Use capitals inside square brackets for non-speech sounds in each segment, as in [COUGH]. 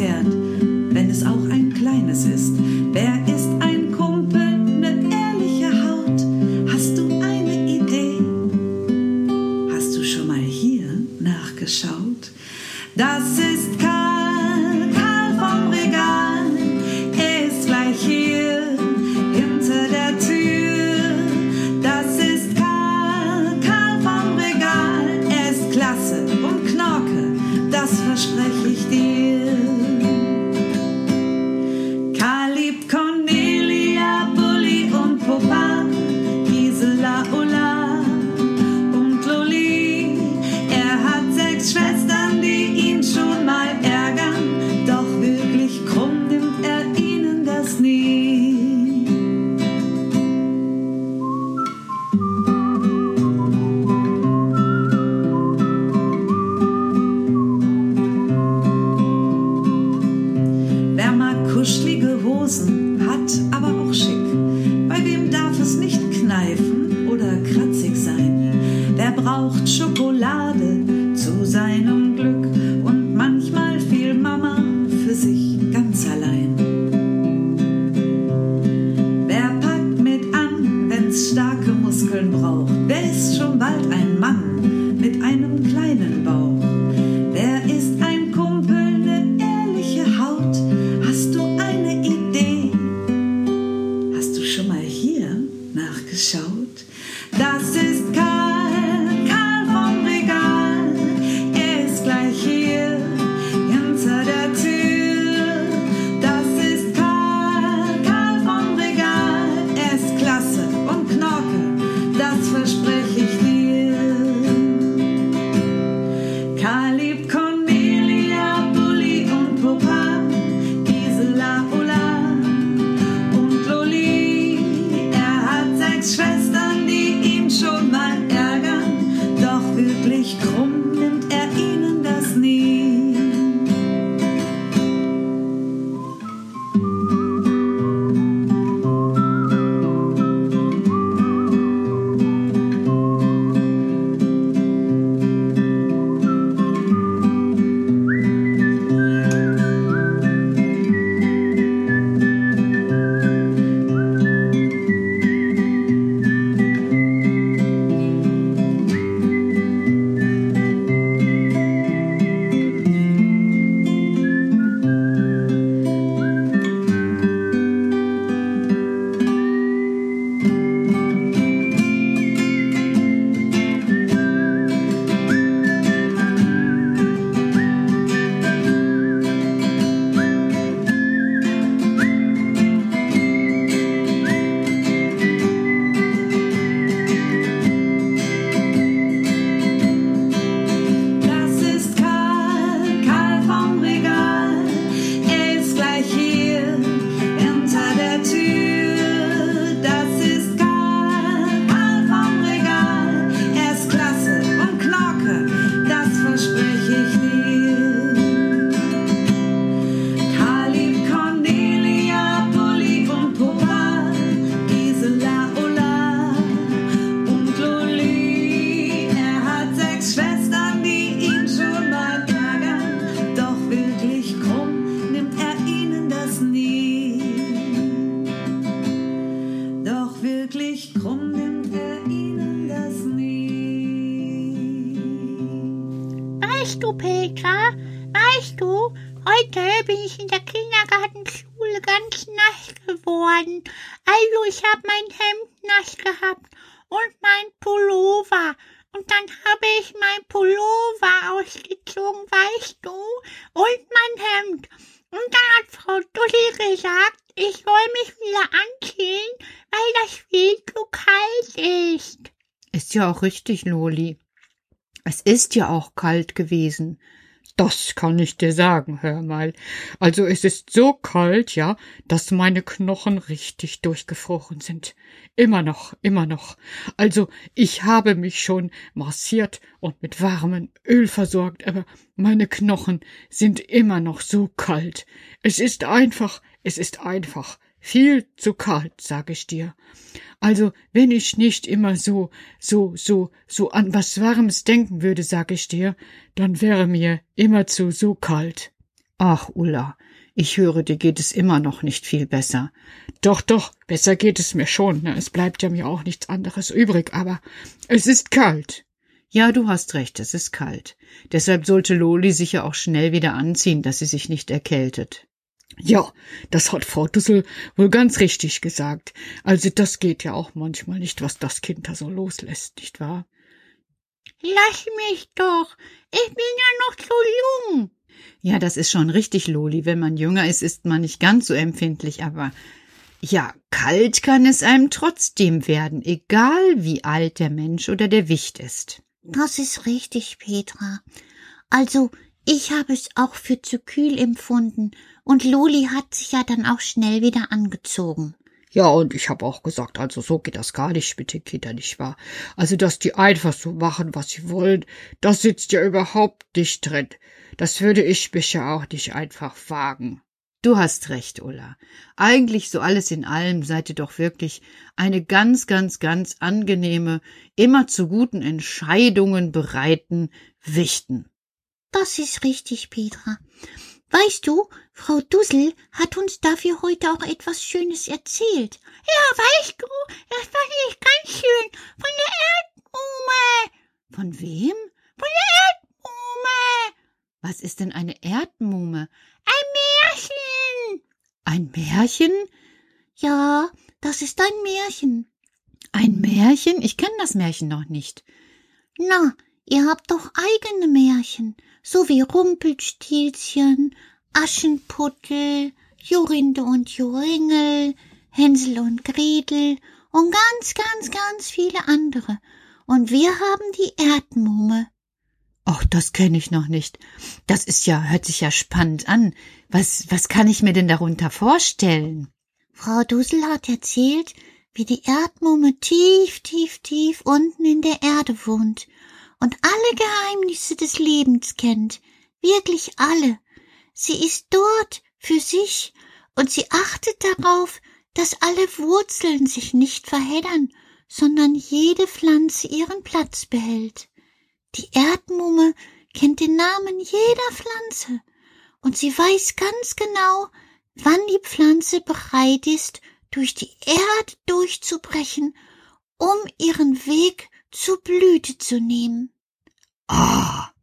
And. und mein Hemd. Und dann hat Frau Dulli gesagt, ich soll mich wieder anziehen, weil das viel zu kalt ist. Ist ja auch richtig, Loli. Es ist ja auch kalt gewesen. Das kann ich dir sagen, hör mal. Also es ist so kalt, ja, dass meine Knochen richtig durchgefroren sind. Immer noch, immer noch. Also ich habe mich schon massiert und mit warmem Öl versorgt, aber meine Knochen sind immer noch so kalt. Es ist einfach, es ist einfach viel zu kalt, sag ich dir. Also, wenn ich nicht immer so, so, so, so an was Warmes denken würde, sag ich dir, dann wäre mir immerzu so kalt. Ach, Ulla, ich höre, dir geht es immer noch nicht viel besser. Doch, doch, besser geht es mir schon, ne? es bleibt ja mir auch nichts anderes übrig, aber es ist kalt. Ja, du hast recht, es ist kalt. Deshalb sollte Loli sich ja auch schnell wieder anziehen, dass sie sich nicht erkältet. Ja, das hat Frau Dussel wohl ganz richtig gesagt. Also das geht ja auch manchmal nicht, was das Kind da so loslässt, nicht wahr? Lass mich doch. Ich bin ja noch so jung. Ja, das ist schon richtig, Loli. Wenn man jünger ist, ist man nicht ganz so empfindlich, aber ja, kalt kann es einem trotzdem werden, egal wie alt der Mensch oder der Wicht ist. Das ist richtig, Petra. Also, ich habe es auch für zu kühl empfunden und Loli hat sich ja dann auch schnell wieder angezogen. Ja, und ich habe auch gesagt, also so geht das gar nicht mit den Kindern, nicht wahr? Also, dass die einfach so machen, was sie wollen, das sitzt ja überhaupt nicht drin. Das würde ich mich ja auch nicht einfach wagen. Du hast recht, Ulla. Eigentlich so alles in allem seid ihr doch wirklich eine ganz, ganz, ganz angenehme, immer zu guten Entscheidungen bereiten Wichten. Das ist richtig, Petra. Weißt du, Frau Dussel hat uns dafür heute auch etwas Schönes erzählt. Ja, weißt du, das fand ich ganz schön. Von der Erdmume. Von wem? Von der Erdmume. Was ist denn eine Erdmume? Ein Märchen. Ein Märchen? Ja, das ist ein Märchen. Ein Märchen? Ich kenne das Märchen noch nicht. Na, ihr habt doch eigene Märchen so wie Rumpelstilzchen, Aschenputtel, Jorinde und Joringel, Hänsel und Gretel und ganz, ganz, ganz viele andere. Und wir haben die Erdmumme. Ach, das kenne ich noch nicht. Das ist ja, hört sich ja spannend an. Was, was kann ich mir denn darunter vorstellen? Frau Dussel hat erzählt, wie die Erdmumme tief, tief, tief unten in der Erde wohnt und alle Geheimnisse des Lebens kennt, wirklich alle. Sie ist dort für sich und sie achtet darauf, dass alle Wurzeln sich nicht verheddern, sondern jede Pflanze ihren Platz behält. Die Erdmumme kennt den Namen jeder Pflanze und sie weiß ganz genau, wann die Pflanze bereit ist, durch die Erde durchzubrechen, um ihren Weg zur Blüte zu nehmen. Ah, oh,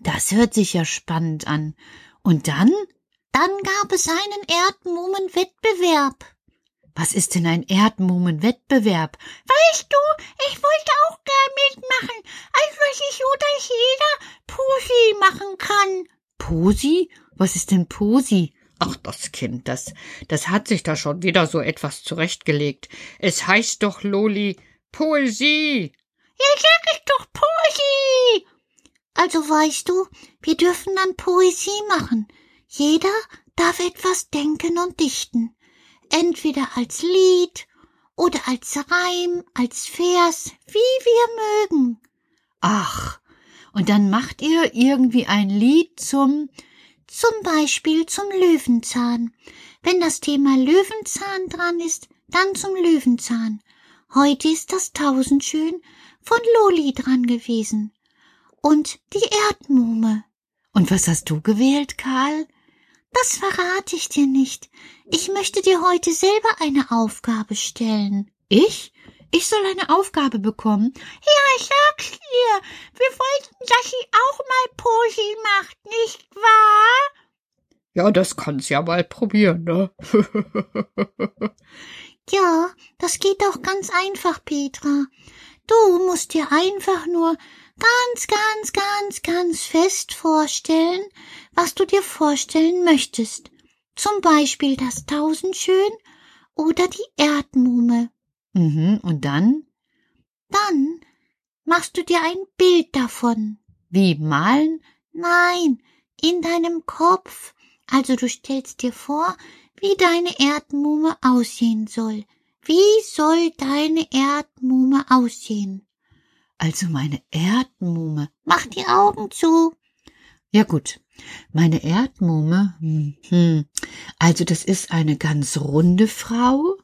das hört sich ja spannend an. Und dann? Dann gab es einen Erdmumenwettbewerb. Was ist denn ein Erdmumenwettbewerb? Weißt du, ich wollte auch gern mitmachen, als was ich so, dass jeder Posi machen kann. Posi? Was ist denn Posi? Ach, das Kind, das, das hat sich da schon wieder so etwas zurechtgelegt. Es heißt doch, Loli, Poesie. Ja, sag ich doch Poesie. Also weißt du, wir dürfen dann Poesie machen. Jeder darf etwas denken und dichten. Entweder als Lied oder als Reim, als Vers, wie wir mögen. Ach, und dann macht ihr irgendwie ein Lied zum zum Beispiel zum Löwenzahn. Wenn das Thema Löwenzahn dran ist, dann zum Löwenzahn. Heute ist das Tausendschön von Loli dran gewesen. Und die Erdmume. Und was hast du gewählt, Karl? Das verrate ich dir nicht. Ich möchte dir heute selber eine Aufgabe stellen. Ich? Ich soll eine Aufgabe bekommen? Ja, ich sag's dir. Wir wollten, dass sie auch mal Posi macht, nicht wahr? Ja, das kann's ja mal probieren, ne? [LAUGHS] ja, das geht doch ganz einfach, Petra. Du musst dir einfach nur ganz, ganz, ganz, ganz fest vorstellen, was du dir vorstellen möchtest. Zum Beispiel das Tausendschön oder die Erdmume. Mhm, und dann? Dann machst du dir ein Bild davon. Wie malen? Nein, in deinem Kopf. Also du stellst dir vor, wie deine Erdmume aussehen soll. Wie soll deine Erdmume aussehen? Also meine Erdmume. Mach die Augen zu. Ja gut, meine Erdmume. Hm, hm. Also das ist eine ganz runde Frau,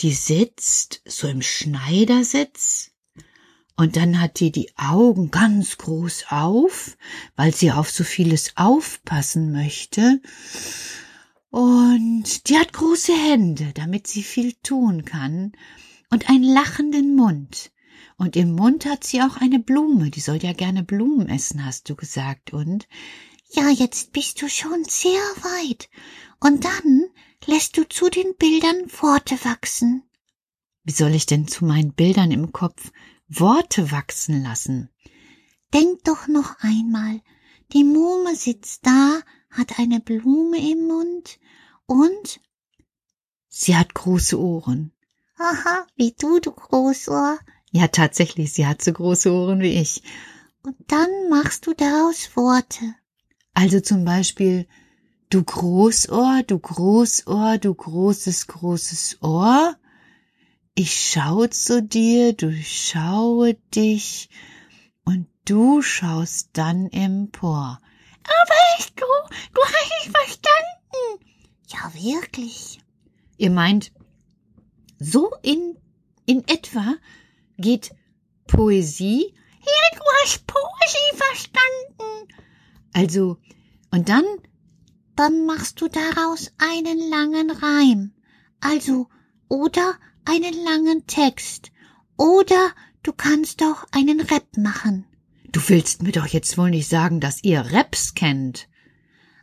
die sitzt so im Schneidersitz und dann hat die die Augen ganz groß auf, weil sie auf so vieles aufpassen möchte. Und die hat große Hände, damit sie viel tun kann, und einen lachenden Mund. Und im Mund hat sie auch eine Blume, die soll ja gerne Blumen essen, hast du gesagt, und? Ja, jetzt bist du schon sehr weit. Und dann lässt du zu den Bildern Worte wachsen. Wie soll ich denn zu meinen Bildern im Kopf Worte wachsen lassen? Denk doch noch einmal. Die Mume sitzt da, hat eine Blume im Mund und Sie hat große Ohren. Aha, wie du, du Großohr. Ja, tatsächlich, sie hat so große Ohren wie ich. Und dann machst du daraus Worte. Also zum Beispiel, du Großohr, du Großohr, du großes, großes Ohr. Ich schaue zu dir, du schaue dich und du schaust dann empor. Aber du, du hast es verstanden. Ja, wirklich. Ihr meint, so in, in etwa geht Poesie? Ja, du hast Poesie verstanden. Also, und dann? Dann machst du daraus einen langen Reim. Also, oder einen langen Text. Oder du kannst auch einen Rap machen. Du willst mir doch jetzt wohl nicht sagen, dass ihr Raps kennt.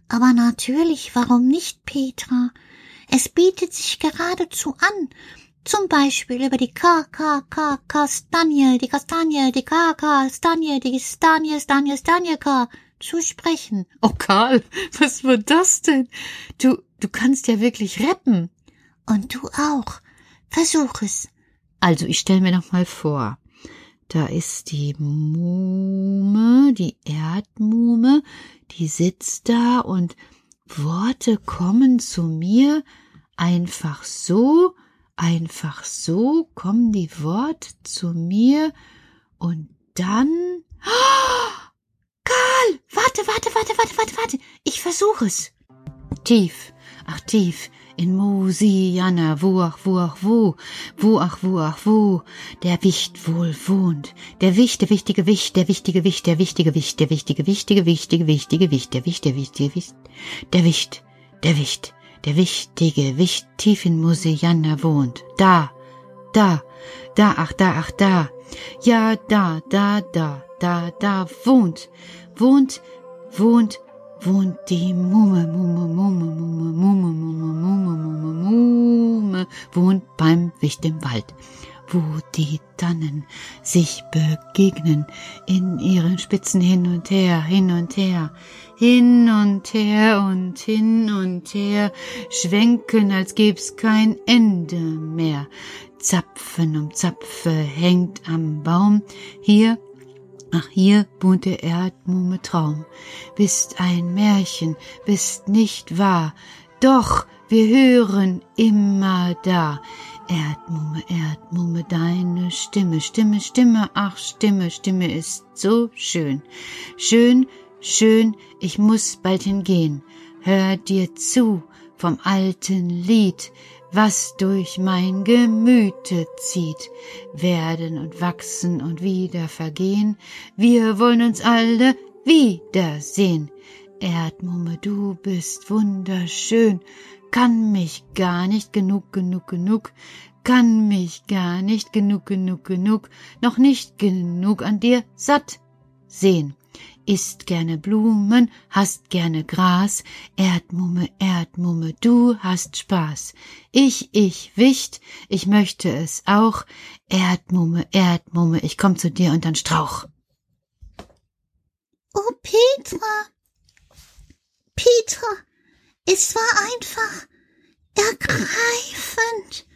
Aber natürlich, warum nicht, Petra? Es bietet sich geradezu an. Zum Beispiel über die K, K, K, Kastanie, die Kastanie, die K, Kastanie, die Stanie, Stanie, Stanie, K zu sprechen. Oh, Karl, was wird das denn? Du, du kannst ja wirklich rappen. Und du auch. Versuch es. Also, ich stell mir noch mal vor. Da ist die Mume, die Erdmume, die sitzt da und Worte kommen zu mir einfach so, einfach so kommen die Worte zu mir und dann. Oh, Karl, warte, warte, warte, warte, warte, warte. Ich versuche es. Tief, ach tief, in Musiana, wo ach wo ach wo, wo ach wo ach wo, der Wicht wohl wohnt, der Wicht, der wichtige Wicht, der wichtige Wicht, der wichtige Wicht, der wichtige, wichtige, wichtige, wichtige Wicht, der Wicht, der wichtige Wicht, der Wicht, der Wicht, der wichtige Wicht tief in Musiana wohnt, da, da, da, ach da, ach da, ja, da, da, da, da, da wohnt, wohnt, wohnt, wohnt die Mumme, Mumme, Mumme, Mumme, Mumme, Mumme, Mumme, Mumme, Mumme, wohnt beim Wicht im Wald, wo die Tannen sich begegnen in ihren Spitzen hin und her, hin und her, hin und her und hin und her, schwenken, als gäb's kein Ende mehr. Zapfen um Zapfe hängt am Baum, hier Ach, hier wohnt der Erdmumme Traum. Bist ein Märchen, bist nicht wahr. Doch, wir hören immer da. Erdmumme, Erdmumme, deine Stimme, Stimme, Stimme, ach, Stimme, Stimme ist so schön. Schön, schön, ich muss bald hingehen. Hör dir zu vom alten Lied, was durch mein Gemüte zieht, werden und wachsen und wieder vergehen. Wir wollen uns alle wiedersehen. Erdmumme, du bist wunderschön, kann mich gar nicht genug, genug, genug, kann mich gar nicht genug, genug, genug, noch nicht genug an dir satt sehen isst gerne Blumen, hast gerne Gras, Erdmumme, Erdmumme, du hast Spaß. Ich, ich, Wicht, ich möchte es auch, Erdmumme, Erdmumme, ich komm zu dir und dann Strauch. Oh, Petra, Petra, es war einfach ergreifend.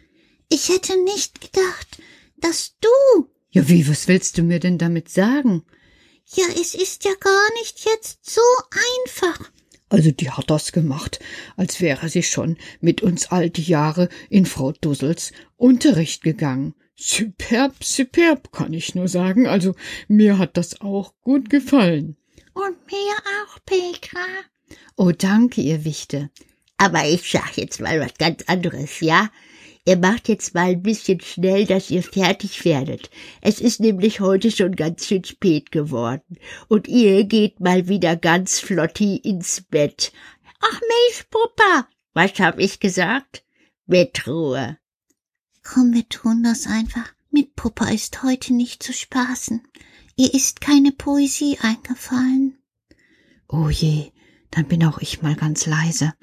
Ich hätte nicht gedacht, dass du. Ja, wie, was willst du mir denn damit sagen? Ja, es ist ja gar nicht jetzt so einfach. Also die hat das gemacht, als wäre sie schon mit uns all die Jahre in Frau Dussels Unterricht gegangen. Superb, superb, kann ich nur sagen. Also mir hat das auch gut gefallen. Und mir auch, Petra. Oh, danke, ihr Wichte. Aber ich sag jetzt mal was ganz anderes, ja? Ihr macht jetzt mal ein bisschen schnell, dass ihr fertig werdet. Es ist nämlich heute schon ganz schön spät geworden. Und ihr geht mal wieder ganz flotti ins Bett. Ach Mensch, Puppa, was hab ich gesagt? Bettruhe. Komm, wir tun das einfach. Mit Puppa ist heute nicht zu spaßen. Ihr ist keine Poesie eingefallen. Oh je, dann bin auch ich mal ganz leise.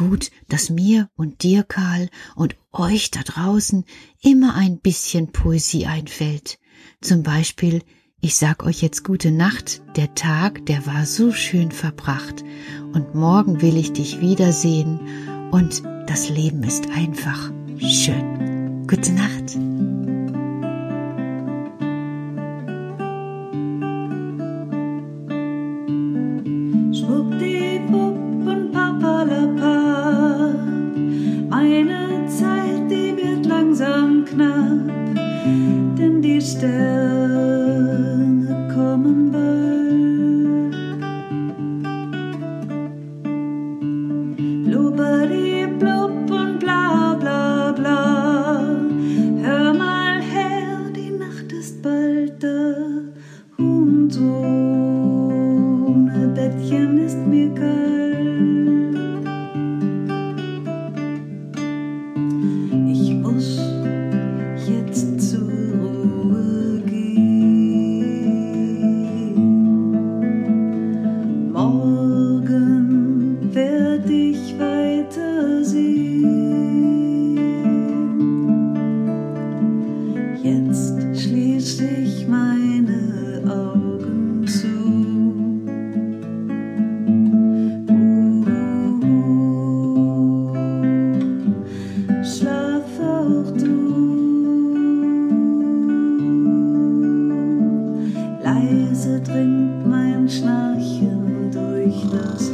Gut, dass mir und dir, Karl, und euch da draußen immer ein bisschen Poesie einfällt. Zum Beispiel, ich sag euch jetzt gute Nacht, der Tag, der war so schön verbracht, und morgen will ich dich wiedersehen, und das Leben ist einfach schön. Gute Nacht. durchlassen.